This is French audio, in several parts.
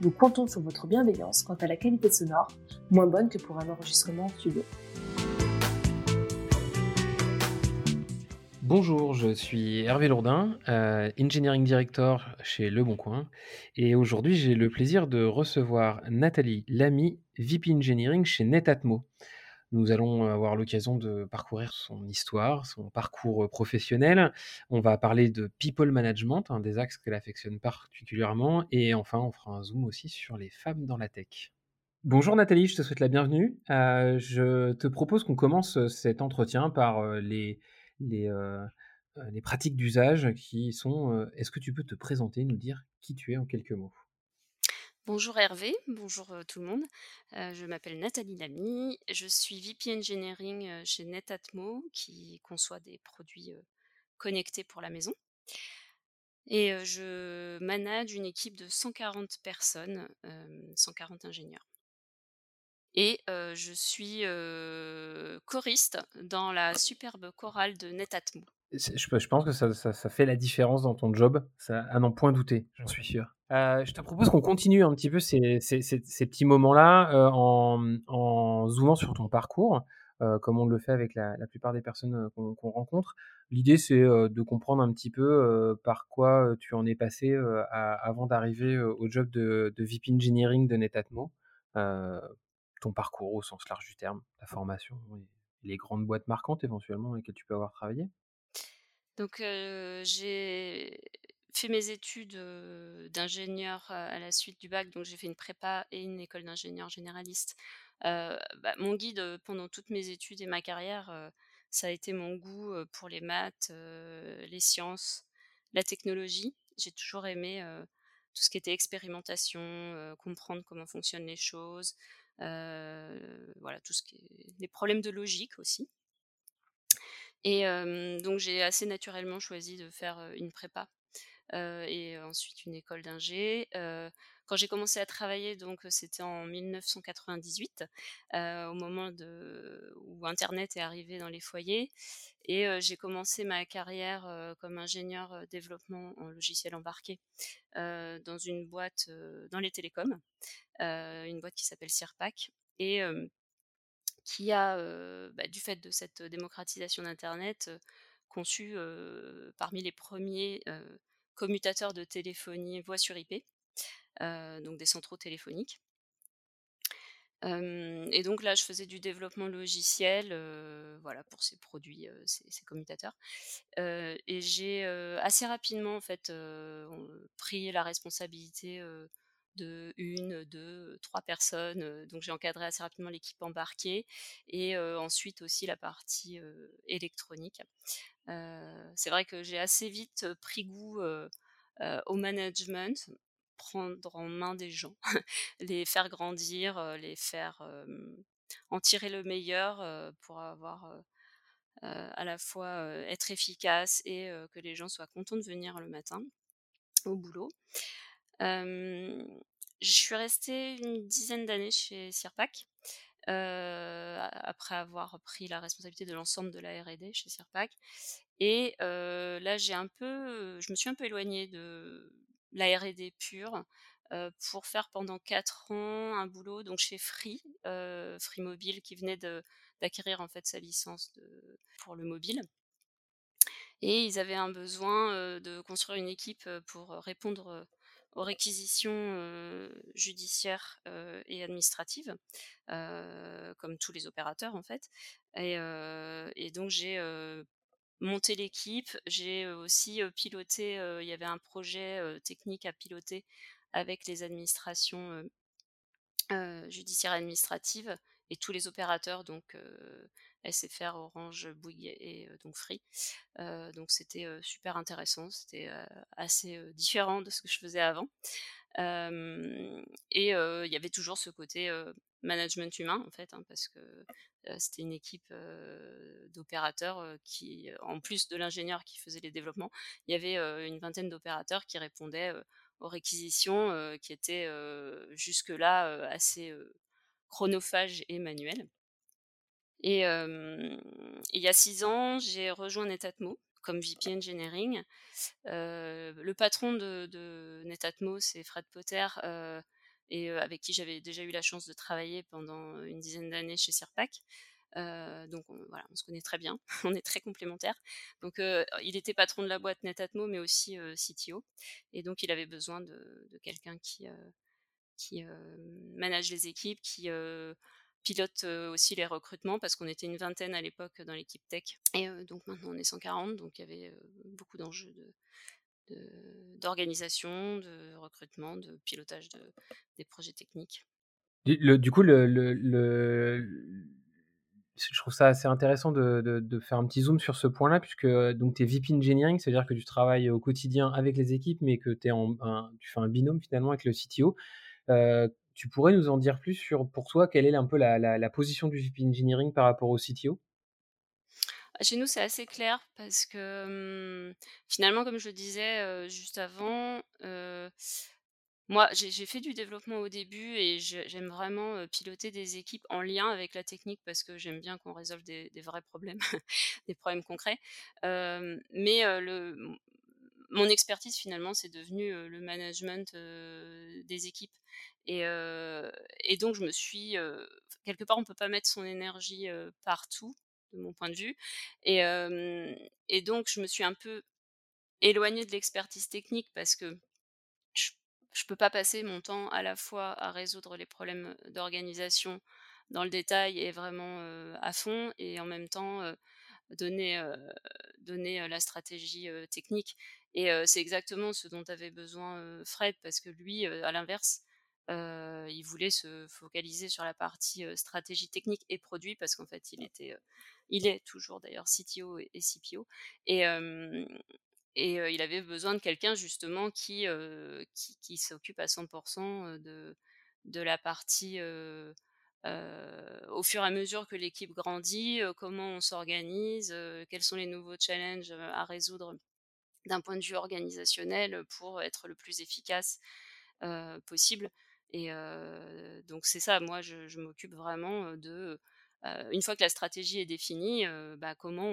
Nous comptons sur votre bienveillance quant à la qualité sonore, moins bonne que pour un enregistrement en studio. Bonjour, je suis Hervé Lourdin, euh, Engineering Director chez Le Bon Coin, et aujourd'hui j'ai le plaisir de recevoir Nathalie Lamy, VP Engineering chez Netatmo. Nous allons avoir l'occasion de parcourir son histoire, son parcours professionnel. On va parler de people management, un des axes qu'elle affectionne particulièrement. Et enfin, on fera un zoom aussi sur les femmes dans la tech. Bonjour Nathalie, je te souhaite la bienvenue. Je te propose qu'on commence cet entretien par les pratiques d'usage qui sont, est-ce que tu peux te présenter, nous dire qui tu es en quelques mots? Bonjour Hervé, bonjour tout le monde. je m'appelle Nathalie Lamy, je suis VP Engineering chez Netatmo qui conçoit des produits connectés pour la maison. Et je manage une équipe de 140 personnes, 140 ingénieurs. Et je suis choriste dans la superbe chorale de Netatmo. Je, pense que ça, fait la différence dans ton job, à n'en point douter, j'en suis sûr. Euh, je te propose qu'on continue un petit peu ces, petits moments-là euh, en, zoomant sur ton parcours, euh, comme on le fait avec la, plupart des personnes qu'on rencontre. L'idée, c'est de comprendre un petit peu par quoi tu en es passé avant d'arriver au job de, de, VP Engineering de Netatmo. ton parcours au sens large du terme, la formation, les grandes boîtes marquantes éventuellement avec lesquelles tu peux avoir travaillé. Donc j'ai fait mes études d'ingénieur à la suite du bac, donc j'ai fait une prépa et une école d'ingénieur généraliste. Bah, mon guide pendant toutes mes études et ma carrière, ça a été mon goût pour les maths, les sciences, la technologie. J'ai toujours aimé tout ce qui était expérimentation, comprendre comment fonctionnent les choses, voilà, tout ce qui des problèmes de logique aussi. Et donc j'ai assez naturellement choisi de faire une prépa et ensuite une école d'ingé. quand j'ai commencé à travailler, donc c'était en 1998, au moment où Internet est arrivé dans les foyers, et j'ai commencé ma carrière comme ingénieur développement en logiciel embarqué dans une boîte dans les télécoms, une boîte qui s'appelle Cirpac. Et qui a, bah, du fait de cette démocratisation d'Internet, conçu parmi les premiers commutateurs de téléphonie voix sur IP, donc des centraux téléphoniques. et donc là, je faisais du développement logiciel, voilà, pour ces produits, ces, commutateurs. et j'ai assez rapidement en fait pris la responsabilité de une, deux, trois personnes. Donc j'ai encadré assez rapidement l'équipe embarquée et ensuite aussi la partie électronique. c'est vrai que j'ai assez vite pris goût au management, prendre en main des gens, les faire grandir, les faire en tirer le meilleur pour avoir à la fois être efficace et que les gens soient contents de venir le matin au boulot je suis restée une dizaine d'années chez Cirpac. après avoir pris la responsabilité de l'ensemble de la R&D chez Cirpac. Et là, j'ai un peu, je me suis un peu éloignée de la R&D pure pour faire pendant quatre ans un boulot donc chez Free, Free Mobile, qui venait d'acquérir en fait sa licence pour le mobile. Et ils avaient un besoin de construire une équipe pour répondre aux réquisitions judiciaires et administratives, comme tous les opérateurs en fait. Et, donc j'ai monté l'équipe, j'ai aussi piloté, il y avait un projet technique à piloter avec les administrations judiciaires et administratives et tous les opérateurs, donc SFR, Orange, Bouygues et donc Free. donc c'était super intéressant, c'était assez différent de ce que je faisais avant. et il y avait toujours ce côté management humain en fait, hein, parce que c'était une équipe d'opérateurs qui, en plus de l'ingénieur qui faisait les développements, il y avait une vingtaine d'opérateurs qui répondaient aux réquisitions qui étaient jusque-là assez chronophages et manuels. Et, il y a six ans, j'ai rejoint Netatmo comme VP Engineering. le patron de, Netatmo, c'est Fred Potter, et avec qui j'avais déjà eu la chance de travailler pendant une dizaine d'années chez Sirpac. donc voilà, on se connaît très bien, on est très complémentaires. Donc il était patron de la boîte Netatmo, mais aussi CTO, et donc il avait besoin de, de quelqu'un qui qui manage les équipes, qui pilote aussi les recrutements parce qu'on était une vingtaine à l'époque dans l'équipe tech. Et donc maintenant on est 140, donc il y avait beaucoup d'enjeux d'organisation, de, recrutement, de pilotage de, des projets techniques. Du, coup, je trouve ça assez intéressant de, faire un petit zoom sur ce point-là, puisque tu es VP Engineering, c'est-à-dire que tu travailles au quotidien avec les équipes, mais que tu fais un binôme finalement avec le CTO. Tu pourrais nous en dire plus sur, pour toi, quelle est un peu la, position du VP Engineering par rapport au CTO chez nous, c'est assez clair parce que finalement, comme je le disais juste avant, moi, j'ai fait du développement au début et j'aime vraiment piloter des équipes en lien avec la technique parce que j'aime bien qu'on résolve des, vrais problèmes, des problèmes concrets. mais le, mon expertise finalement, c'est devenu le management des équipes. Et, donc, je me suis. quelque part, on ne peut pas mettre son énergie partout, de mon point de vue. Et, et, donc, je me suis un peu éloignée de l'expertise technique parce que je ne peux pas passer mon temps à la fois à résoudre les problèmes d'organisation dans le détail et vraiment à fond, et en même temps donner, donner la stratégie technique. Et c'est exactement ce dont avait besoin Fred, parce que lui, à l'inverse, il voulait se focaliser sur la partie stratégie technique et produit, parce qu'en fait, il était, il est toujours d'ailleurs CTO et, CPO, et, et il avait besoin de quelqu'un justement qui, qui, s'occupe à 100% de, de la partie au fur et à mesure que l'équipe grandit, comment on s'organise, quels sont les nouveaux challenges à résoudre d'un point de vue organisationnel pour être le plus efficace possible. Et donc c'est ça, moi je, m'occupe vraiment de, une fois que la stratégie est définie, bah, comment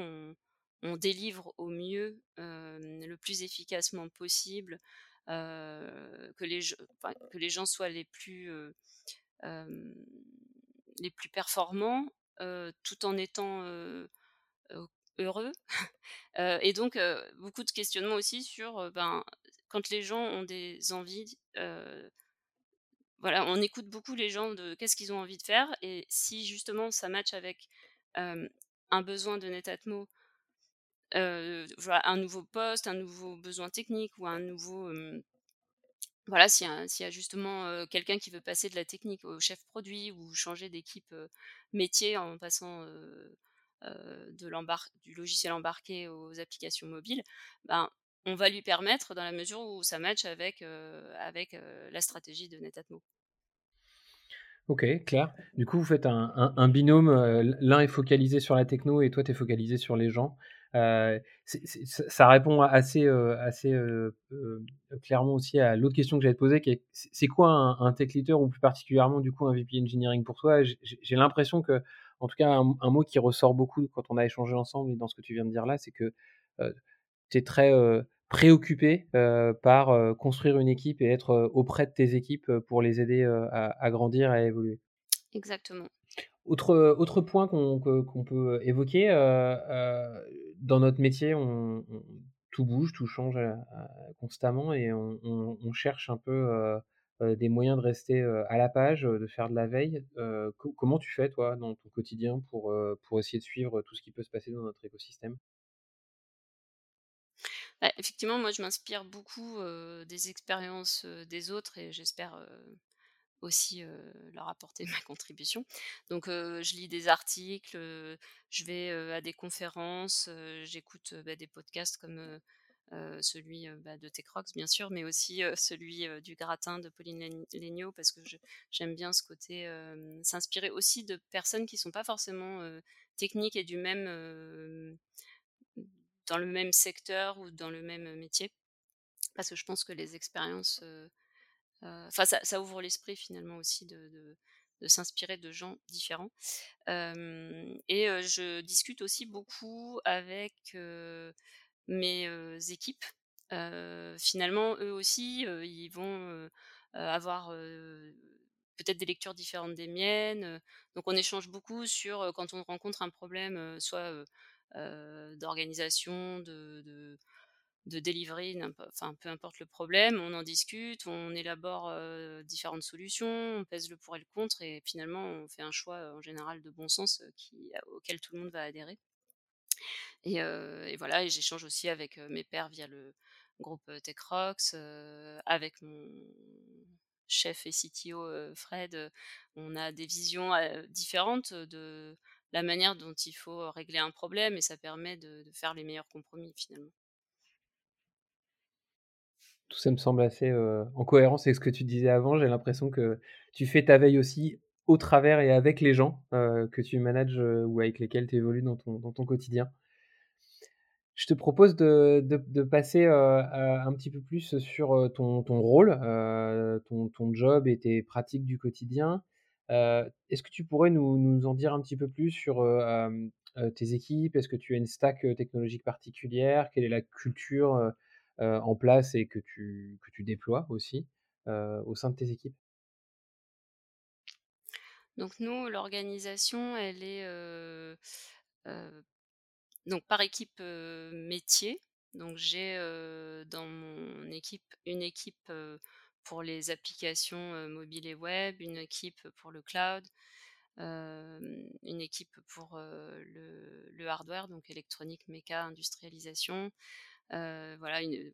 on, délivre au mieux, le plus efficacement possible, que, les, que les gens soient les plus, les plus performants, tout en étant heureux. et donc, beaucoup de questionnements aussi sur, ben, quand les gens ont des envies, on écoute beaucoup les gens de qu'est-ce qu'ils ont envie de faire, et si justement ça match avec un besoin de Netatmo, un nouveau poste, un nouveau besoin technique ou un nouveau voilà, s'il y, a justement quelqu'un qui veut passer de la technique au chef produit ou changer d'équipe métier en passant du logiciel embarqué aux applications mobiles, ben, on va lui permettre dans la mesure où ça match avec, avec la stratégie de Netatmo. Ok, clair. Du coup, vous faites un, binôme, l'un est focalisé sur la techno et toi, tu es focalisé sur les gens. Ça répond assez, assez clairement aussi à l'autre question que j'allais te poser, qui est c'est quoi un, tech leader ou plus particulièrement du coup un VP engineering pour toi? J'ai l'impression que, en tout cas, un, mot qui ressort beaucoup quand on a échangé ensemble et dans ce que tu viens de dire là, c'est que tu es très préoccupé par construire une équipe et être auprès de tes équipes pour les aider à, grandir et à évoluer. Exactement. Autre, autre point qu'on peut évoquer, dans notre métier, on, tout bouge, tout change constamment et on, cherche un peu des moyens de rester à la page, de faire de la veille. comment tu fais, toi, dans ton quotidien pour, pour essayer de suivre tout ce qui peut se passer dans notre écosystème? Bah, Effectivement, moi, je m'inspire beaucoup des expériences des autres et j'espère aussi leur apporter ma contribution. Donc je lis des articles, je vais à des conférences, j'écoute bah, des podcasts comme celui bah, de Techrox bien sûr, mais aussi celui du gratin de Pauline Legnaud parce que j'aime bien ce côté s'inspirer aussi de personnes qui sont pas forcément techniques et du même dans le même secteur ou dans le même métier? Parce que je pense que les expériences enfin ça, ouvre l'esprit finalement aussi de, s'inspirer de gens différents et je discute aussi beaucoup avec mes équipes. finalement, eux aussi, ils vont avoir peut-être des lectures différentes des miennes. donc on échange beaucoup sur quand on rencontre un problème, soit d'organisation, de, de delivery, enfin peu importe le problème, on en discute, on élabore différentes solutions, on pèse le pour et le contre, et finalement on fait un choix en général de bon sens auquel tout le monde va adhérer. Et, voilà, j'échange aussi avec mes pairs via le groupe TechRox, avec mon chef et CTO Fred, on a des visions différentes de la manière dont il faut régler un problème et ça permet de faire les meilleurs compromis finalement tout ça me semble assez en cohérence avec ce que tu disais avant. J'ai l'impression que tu fais ta veille aussi au travers et avec les gens que tu manages ou avec lesquels tu évolues dans ton, quotidien. Je te propose de, passer un petit peu plus sur ton, rôle, ton, job et tes pratiques du quotidien. Est-ce que tu pourrais nous, nous, en dire un petit peu plus sur tes équipes? Est-ce que tu as une stack technologique particulière? Quelle est la culture en place et que tu, que tu déploies aussi au sein de tes équipes? Donc nous, l'organisation, elle est donc par équipe métier. Donc j'ai dans mon équipe une équipe pour les applications mobiles et web, une équipe pour le cloud, une équipe pour le, le, hardware, donc électronique, méca, industrialisation, voilà, il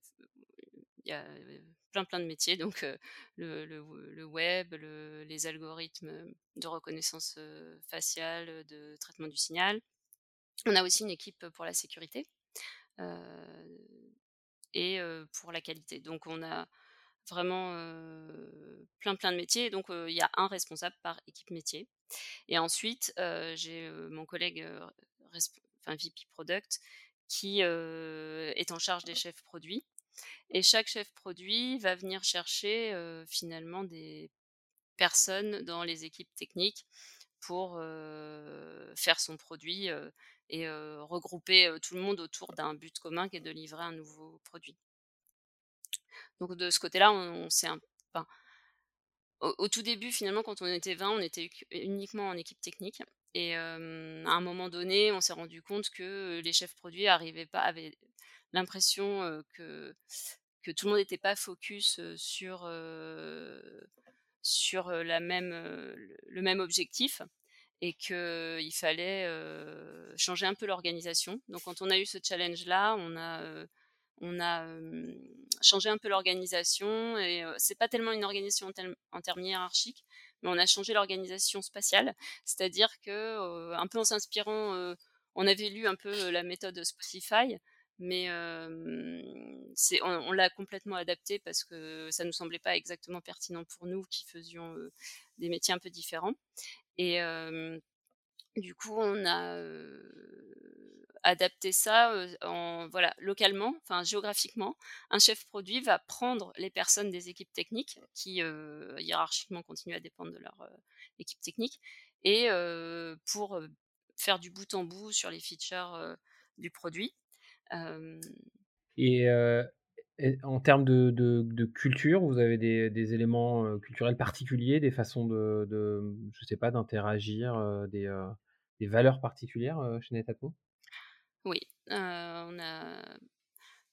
y a plein plein de métiers, donc le, web, les algorithmes de reconnaissance faciale, de traitement du signal. On a aussi une équipe pour la sécurité et pour la qualité. Donc on a vraiment plein plein de métiers. Donc il y a un responsable par équipe métier. Et ensuite j'ai mon collègue, enfin VP Product, qui est en charge des chefs produits. Et chaque chef produit va venir chercher finalement des personnes dans les équipes techniques pour faire son produit et regrouper tout le monde autour d'un but commun qui est de livrer un nouveau produit. Donc de ce côté-là, on, un, au, tout début, finalement, quand on était 20, on était uniquement en équipe technique. Et à un moment donné, on s'est rendu compte que les chefs produits arrivaient pas, avaient l'impression que, que tout le monde n'était pas focus sur, sur la même, le même objectif et qu'il fallait changer un peu l'organisation. Donc quand on a eu ce challenge-là, on a on a changé un peu l'organisation et c'est pas tellement une organisation en, termes hiérarchiques, mais on a changé l'organisation spatiale, c'est-à-dire que un peu en s'inspirant, on avait lu un peu la méthode Spotify, mais c'est, on, l'a complètement adapté parce que ça nous semblait pas exactement pertinent pour nous qui faisions des métiers un peu différents. Et du coup, on a adapter ça en, voilà, localement, enfin géographiquement. Un chef produit va prendre les personnes des équipes techniques qui hiérarchiquement continuent à dépendre de leur équipe technique et pour faire du bout en bout sur les features du produit. Et, en termes de, culture, vous avez des, éléments culturels particuliers, des façons de, de je sais pas, d'interagir, des, des valeurs particulières chez Netatmo oui, on a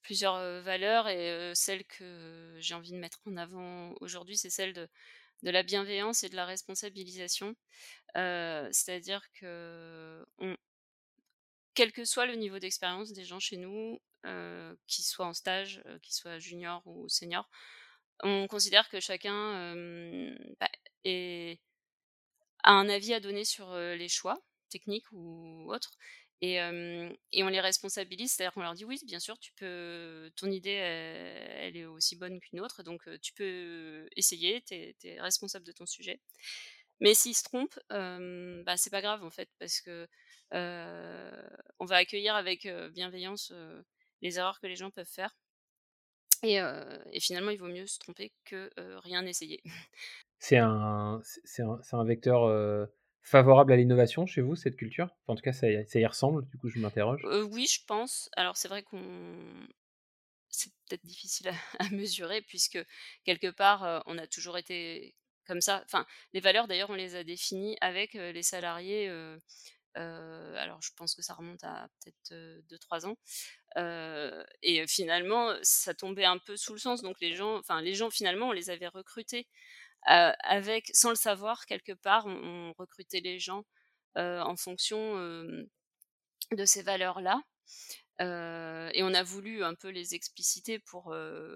plusieurs, valeurs et celle que j'ai envie de mettre en avant aujourd'hui, c'est celle de la bienveillance et de la responsabilisation. c'est-à-dire que quel que soit le niveau d'expérience des gens chez nous, qu'ils soient en stage, qu'ils soient juniors ou seniors, on considère que chacun, bah, a un avis à donner sur, les choix techniques ou autres Et, on les responsabilise, c'est-à-dire qu'on leur dit: «Oui, bien sûr, tu peux ton idée, elle est aussi bonne qu'une autre, donc tu peux essayer, tu es responsable de ton sujet». Mais s'ils se trompent, hem, bah, c'est pas grave, en fait, parce que, on va accueillir avec, bienveillance, les erreurs que les gens peuvent faire et finalement, il vaut mieux se tromper que, rien essayer. C'est un vecteur, favorable à l'innovation chez vous, cette culture? En tout cas, ça y ressemble, du coup, je m'interroge. Oui, je pense. Alors c'est vrai qu'on c'est peut-être difficile à mesurer puisque quelque part, on a toujours été comme ça. Enfin, les valeurs d'ailleurs, on les a définies avec, les salariés, alors je pense que ça remonte à peut-être, heu, 2-3 ans, et finalement, ça tombait un peu sous le sens donc les gens enfin les gens finalement, on les avait recrutés, avec sans le savoir quelque part, on recrutait les gens, heu, en fonction, de ces valeurs-là, heu et on a voulu un peu les expliciter pour,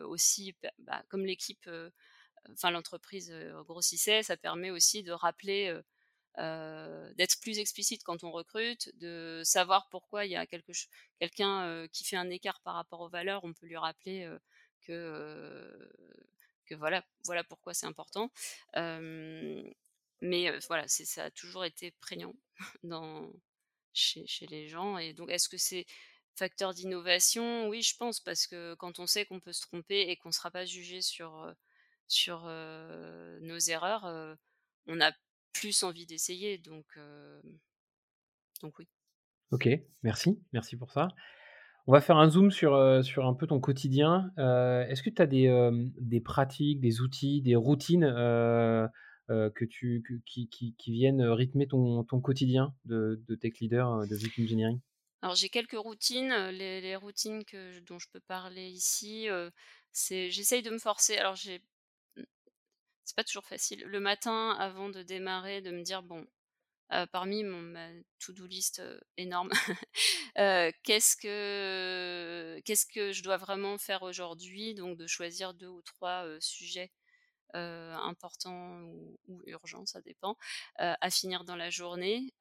aussi, bah bah, comme l'équipe, enfin l'entreprise, grossissait, ça permet aussi de rappeler, d'être plus explicite quand on recrute, de savoir pourquoi il y a quelqu'un, qui fait un écart par rapport aux valeurs, on peut lui rappeler, que, voilà voilà pourquoi c'est important. Mais voilà, ça a toujours été prégnant dans chez les gens et donc est-ce que c'est facteur d'innovation? Oui, je pense parce que quand on sait qu'on peut se tromper et qu'on sera pas jugé sur, nos erreurs, on a plus envie d'essayer donc donc oui. OK, merci, merci pour ça. On va faire un zoom sur, heu, sur un peu ton quotidien. Heu, est-ce que tu as des, hem, des pratiques, des outils, des routines, que tu qui qui viennent rythmer ton ton quotidien de tech leader, de VP Engineering? Alors j'ai quelques routines, les routines dont je peux parler ici, c'est j'essaye de me forcer. Alors j'ai c'est pas toujours facile. Le matin, avant de démarrer, de me dire: «Bon, heu, parmi mon ma to do list, heu, énorme, heu, qu'est-ce que je dois vraiment faire aujourd'hui?» donc de choisir 2 ou 3, heu, sujets, importants ou urgents, ça dépend, à finir dans la journée.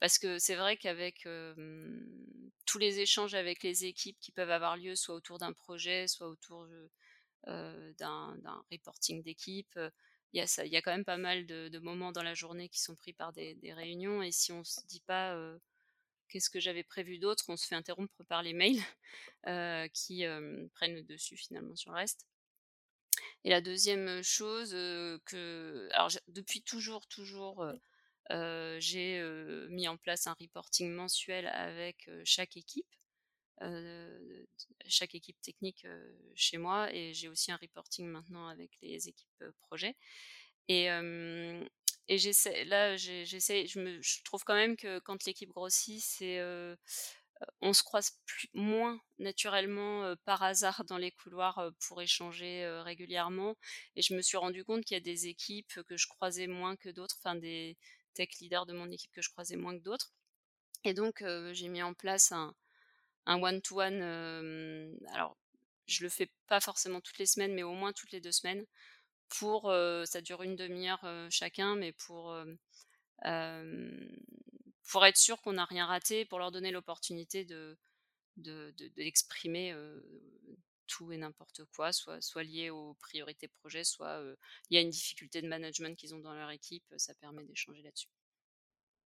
Parce que c'est vrai qu'avec, tous les échanges avec les équipes qui peuvent avoir lieu, soit autour d'un projet, soit autour d'un reporting d'équipe, il y a quand même pas mal de moments dans la journée qui sont pris par des réunions et si on se dit pas, «Qu'est-ce que j'avais prévu d'autre?» on se fait interrompre par les mails, qui, prennent le dessus finalement sur le reste. Et la 2e chose, que alors depuis toujours, toujours, j'ai, mis en place un reporting mensuel avec, chaque équipe, chaque équipe technique, heu, chez moi et j'ai aussi un reporting maintenant avec les équipes, heu, projet et j'essaie là, j'essaie je trouve quand même que quand l'équipe grossit, c'est, on se croise moins naturellement, par hasard dans les couloirs, pour échanger, régulièrement et je me suis rendu compte qu'il y a des équipes que je croisais moins que d'autres, enfin des tech leaders de mon équipe que je croisais moins que d'autres et donc j'ai mis en place un un one to one, hem, alors je le fais pas forcément toutes les semaines, mais au moins toutes les 2 semaines pour, heu, ça dure 1/2 heure, heu, chacun, mais pour, pour être sûr qu'on n'a rien raté, pour leur donner l'opportunité de de de d'exprimer, heu, tout et n'importe quoi, soit soit lié aux priorités projets, soit, il y a une difficulté de management qu'ils ont dans leur équipe, ça permet d'échanger là-dessus.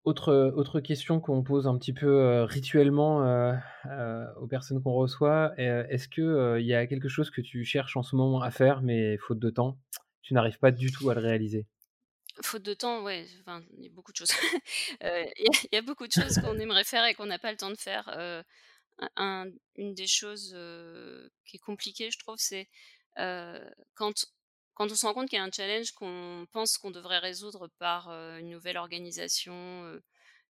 Autre, autre question qu'on pose un petit peu, heu, rituellement, heu heu, aux personnes qu'on reçoit, est-ce que, heu, il y a quelque chose que tu cherches en ce moment à faire, mais faute de temps, tu n'arrives pas du tout à le réaliser? Faute de temps, ouais, il y a beaucoup de choses. Il y a beaucoup de choses qu'on aimerait faire et qu'on n'a pas le temps de faire, une des choses, qui est compliquée, je trouve, c'est, quand quand on se rend compte qu'il y a un challenge qu'on pense qu'on devrait résoudre par, heu, une nouvelle organisation, heu,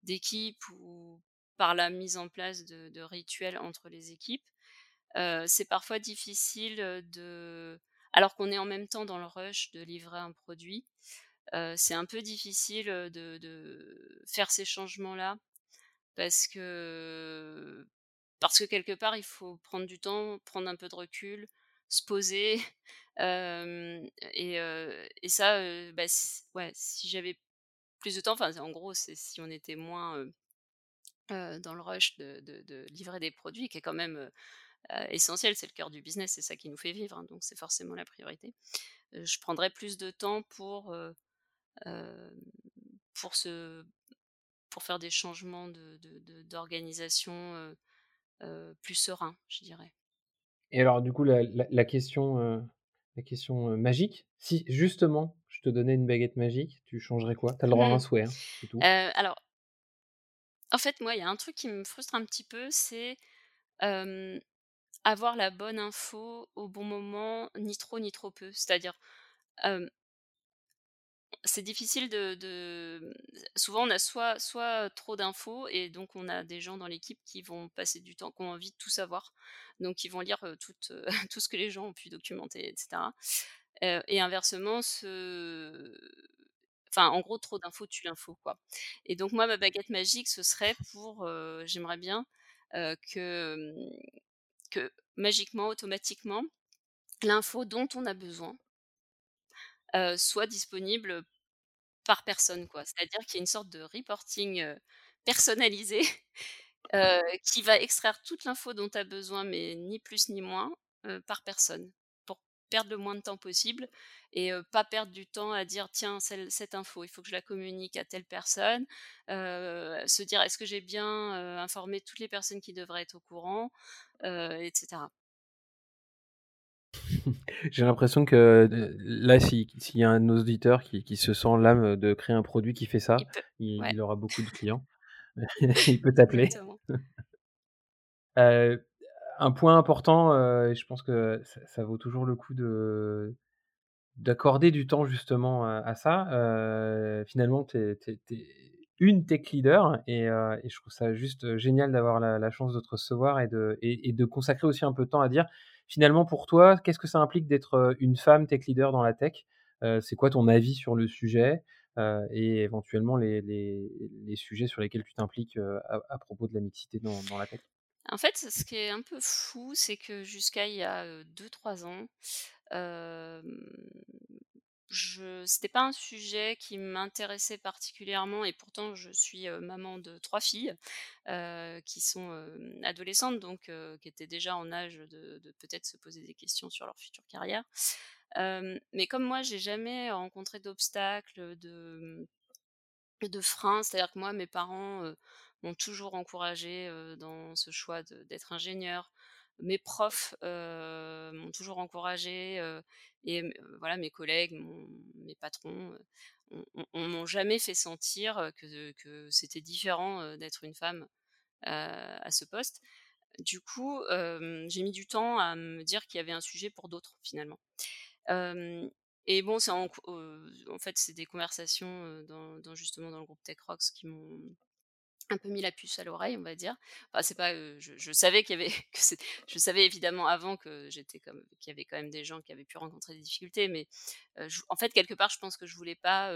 d'équipe ou par la mise en place de rituels entre les équipes, heu, c'est parfois difficile, de alors qu'on est en même temps dans le rush de livrer un produit, c'est un peu difficile, de de faire ces changements-là parce que parce que quelque part, il faut prendre du temps, prendre un peu de recul, se poser, et et ça, bah, ouais, si j'avais plus de temps, en gros, c'est si on était moins, dans le rush de de livrer des produits qui est quand même, essentiel. C'est le cœur du business, c'est ça qui nous fait vivre, hein, donc c'est forcément la priorité. je prendrais plus de temps pour, pour se pour faire des changements de d'organisation, plus sereins, je dirais. Et alors du coup la question, la question, magique, si justement je te donnais une baguette magique, tu changerais quoi? Tu as le droit à un souhait, hein, tout. alors en fait, moi, il y a un truc qui me frustre un petit peu, c'est, avoir la bonne info au bon moment, ni trop ni trop peu. C'est-à-dire, c'est difficile de souvent on a soit soit trop d'infos et donc on a des gens dans l'équipe qui vont passer du temps, qui ont envie de tout savoir, donc ils vont lire, tout, tout ce que les gens ont pu documenter et cetera. et inversement enfin en gros trop d'infos tue l'info quoi. Et donc moi ma baguette magique ce serait pour, j'aimerais bien, que, mmh, que magiquement, automatiquement, l'info dont on a besoin soit disponible par personne, quoi. C'est-à-dire qu'il y a une sorte de reporting personnalisé qui va extraire toute l'info dont tu as besoin, mais ni plus ni moins, par personne, pour perdre le moins de temps possible et pas perdre du temps à dire tiens cette info il faut que je la communique à telle personne, se dire est-ce que j'ai bien informé toutes les personnes qui devraient être au courant, etc. J'ai l'impression que là, s'il y a un auditeur qui, qui se sent l'âme de créer un produit qui fait ça, il, aura beaucoup de clients. il peut t'appeler. Euh, un point important, euh, je pense que ça, vaut toujours le coup de d'accorder du temps justement à, ça. Euh, finalement, tu es, une tech leader et, et, je trouve ça juste génial d'avoir la, chance de te recevoir et de, et de consacrer aussi un peu de temps à dire Finalement, pour toi, qu'est-ce que ça implique d'être une femme tech leader dans la tech? C'est quoi ton avis sur le sujet? Et éventuellement les, les, sujets sur lesquels tu t'impliques à, propos de la mixité dans, la tech? En fait, ce qui est un peu fou, c'est que jusqu'à il y a 2-3 ans, je c'était pas un sujet qui m'intéressait particulièrement et pourtant je suis, maman de trois filles, qui sont, adolescentes donc qui étaient déjà en âge de peut-être se poser des questions sur leur future carrière. mais comme moi j'ai jamais rencontré d'obstacles, de de freins, c'est-à-dire que moi mes parents, m'ont toujours encouragée, dans ce choix d'être ingénieur mes profs m'ont toujours encouragée et voilà mes collègues, mes patrons, on, m'ont jamais fait sentir que, c'était différent d'être une femme à ce poste. Du coup, j'ai mis du temps à me dire qu'il y avait un sujet pour d'autres finalement. et bon, c'est en, fait, c'est des conversations dans, justement dans le groupe Tech Rocks qui m'ont un peu mis la puce à l'oreille, on va dire. Enfin, c'est pas, je, savais qu'il y avait, que je savais évidemment avant que j'étais comme, qu'il y avait quand même des gens qui avaient pu rencontrer des difficultés, mais en fait quelque part, je pense que je voulais pas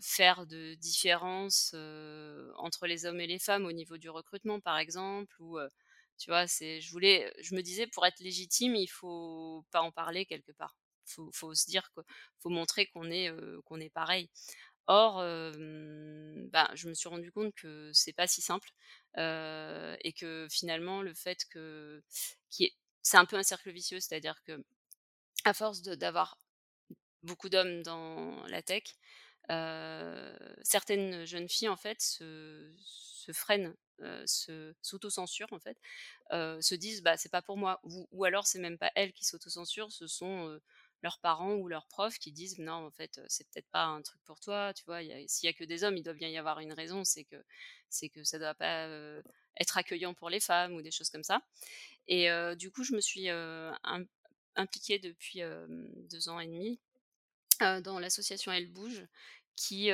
faire de différence entre les hommes et les femmes au niveau du recrutement, par exemple, ou tu vois, c'est, je voulais, je me disais pour être légitime, il faut pas en parler quelque part. Faut, faut se dire qu'il faut montrer qu'on est, qu'on est pareil. Or, bah, je me suis rendu compte que c'est pas si simple et que finalement le fait que c'est un peu un cercle vicieux, c'est-à-dire que à force d'avoir beaucoup d'hommes dans la tech, certaines jeunes filles en fait se, se freinent, se s'autocensurent en fait, se disent bah c'est pas pour moi ou, ou alors c'est même pas elles qui s'autocensurent, ce sont leurs parents ou leurs profs qui disent non en fait c'est peut-être pas un truc pour toi tu vois s'il y a que des hommes il doit bien y avoir une raison c'est que c'est que ça doit pas être accueillant pour les femmes ou des choses comme ça. Et du coup je me suis impliquée depuis deux ans et demi dans l'association Elle bouge qui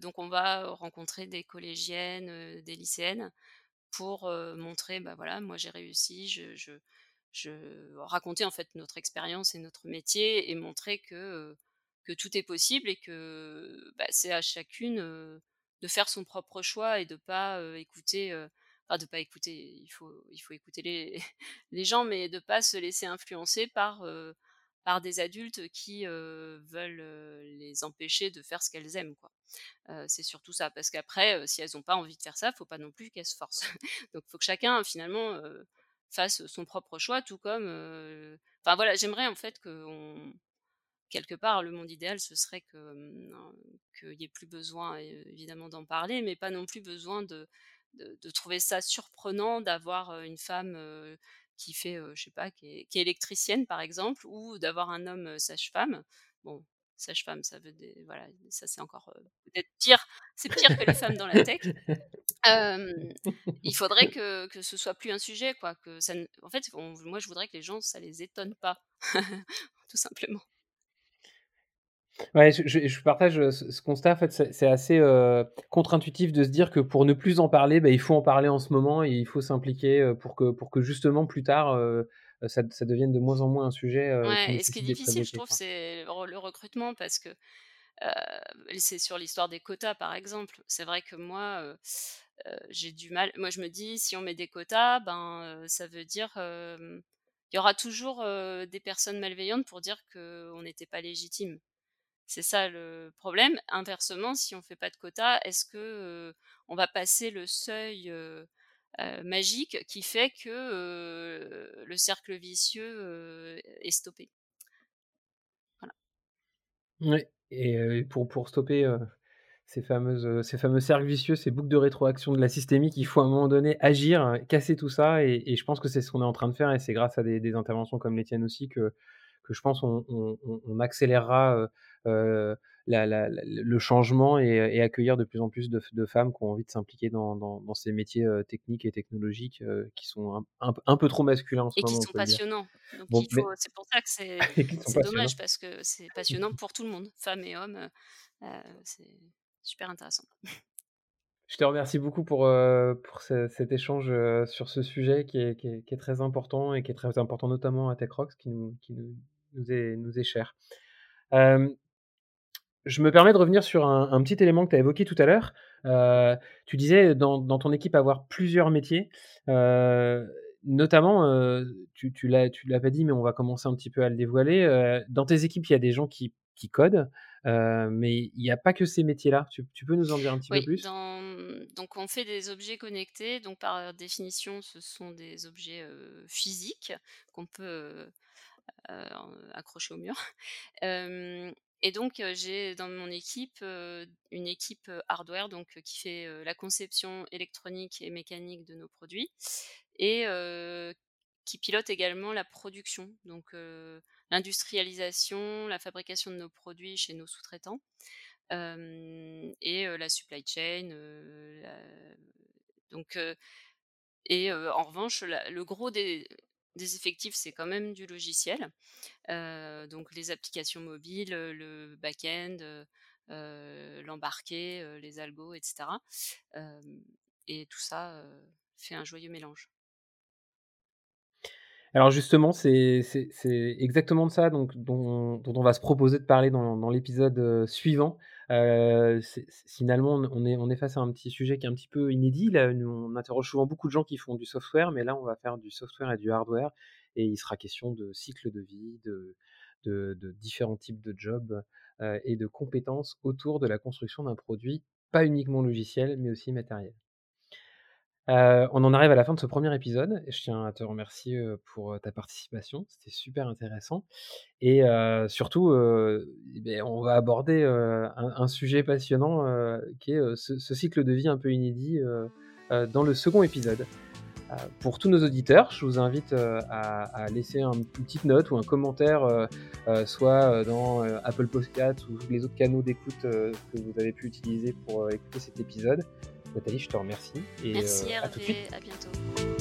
donc on va rencontrer des collégiennes des lycéennes pour montrer bah voilà moi j'ai réussi je racontais en fait notre expérience et notre métier et montrer que, que tout est possible et que bah, c'est à chacune de faire son propre choix et de pas écouter enfin de pas écouter il faut il faut écouter les, les gens mais de pas se laisser influencer par par des adultes qui veulent les empêcher de faire ce qu'elles aiment. Quoi. c'est surtout ça, parce qu'après, si elles n'ont pas envie de faire ça, faut pas non plus qu'elles se forcent. Donc, faut que chacun finalement fasse son propre choix, tout comme. Enfin voilà, j'aimerais en fait que quelque part, le monde idéal, ce serait que qu'il n'y ait plus besoin évidemment d'en parler, mais pas non plus besoin de, de, trouver ça surprenant d'avoir une femme qui fait, je sais pas, qui est, électricienne par exemple, ou d'avoir un homme sage-femme. Bon, sage-femme, ça veut des, voilà, ça c'est encore peut-être pire, c'est pire que les femmes dans la tech. il faudrait que, que ce soit plus un sujet, quoi. Que ça, en fait, moi je voudrais que les gens, ça les étonne pas, tout simplement. Ouais, je, partage ce, constat. En fait, c'est assez contre-intuitif de se dire que pour ne plus en parler, bah, il faut en parler en ce moment et il faut s'impliquer pour que, pour que justement plus tard, ça, ça, devienne de moins en moins un sujet. ouais, et ce qui est difficile, je trouve, c'est le recrutement parce que c'est sur l'histoire des quotas, par exemple. C'est vrai que moi, j'ai du mal. Moi, je me dis, si on met des quotas, ben, ça veut dire. il y aura toujours des personnes malveillantes pour dire qu'on n'était pas légitime. C'est ça le problème. Inversement, si on fait pas de quotas, est-ce que on va passer le seuil magique qui fait que le cercle vicieux est stoppé? Oui, et pour, stopper ces, fameuses, ces fameux cercles vicieux, ces boucles de rétroaction de la systémique, il faut à un moment donné agir, casser tout ça, et, je pense que c'est ce qu'on est en train de faire, et c'est grâce à des, interventions comme les tiennes aussi que, que je pense on, on accélérera euh, le changement et, accueillir de plus en plus de, femmes qui ont envie de s'impliquer dans, ces métiers euh, techniques et technologiques euh, qui sont un, peu trop masculins en ce et moment. Et qui sont passionnants. C'est pour ça que c'est dommage parce que c'est passionnant pour tout le monde, femmes et hommes. c'est super intéressant. Je te remercie beaucoup pour, pour cet échange sur ce sujet qui est, qui, est, très important et qui est très important notamment à TechRox qui nous, qui nous, nous, est, nous est cher. Je me permets de revenir sur un, petit élément que tu as évoqué tout à l'heure. Euh, tu disais dans, dans, ton équipe avoir plusieurs métiers. Euh, notamment, euh, tu, tu l'as pas dit, mais on va commencer un petit peu à le dévoiler. dans tes équipes, il y a des gens qui, qui codent, mais il n'y a pas que ces métiers-là. Tu, tu, peux nous en dire un petit peu plus? Donc, on fait des objets connectés. Donc, par définition, ce sont des objets physiques qu'on peut accrocher au mur. Et donc, j'ai dans mon équipe une équipe hardware donc, qui fait la conception électronique et mécanique de nos produits et qui pilote également la production, donc l'industrialisation, la fabrication de nos produits chez nos sous-traitants et la supply chain. Donc, et en revanche, le gros des, des effectifs, c'est quand même du logiciel. donc les applications mobiles, le back-end, l'embarqué, les algos, etc. et tout ça fait un joyeux mélange. Alors justement, c'est exactement de ça donc, dont, on va se proposer de parler dans, l'épisode suivant. Finalement, on est, face à un petit sujet qui est un petit peu inédit. Là, on interroge souvent beaucoup de gens qui font du software, mais là, on va faire du software et du hardware. Et il sera question de cycle de vie, de, différents types de jobs et de compétences autour de la construction d'un produit, pas uniquement logiciel, mais aussi matériel. Euh, on en arrive à la fin de ce premier épisode. Je tiens à te remercier pour ta participation. C'était super intéressant. Et surtout, ben, on va aborder un, sujet passionnant qui est ce, cycle de vie un peu inédit dans le second épisode. pour tous nos auditeurs, je vous invite à, laisser une petite note ou un commentaire, soit dans Apple Podcast ou les autres canaux d'écoute que vous avez pu utiliser pour écouter cet épisode. Nathalie, je te remercie. Et Merci euh, à, tout de suite. à bientôt.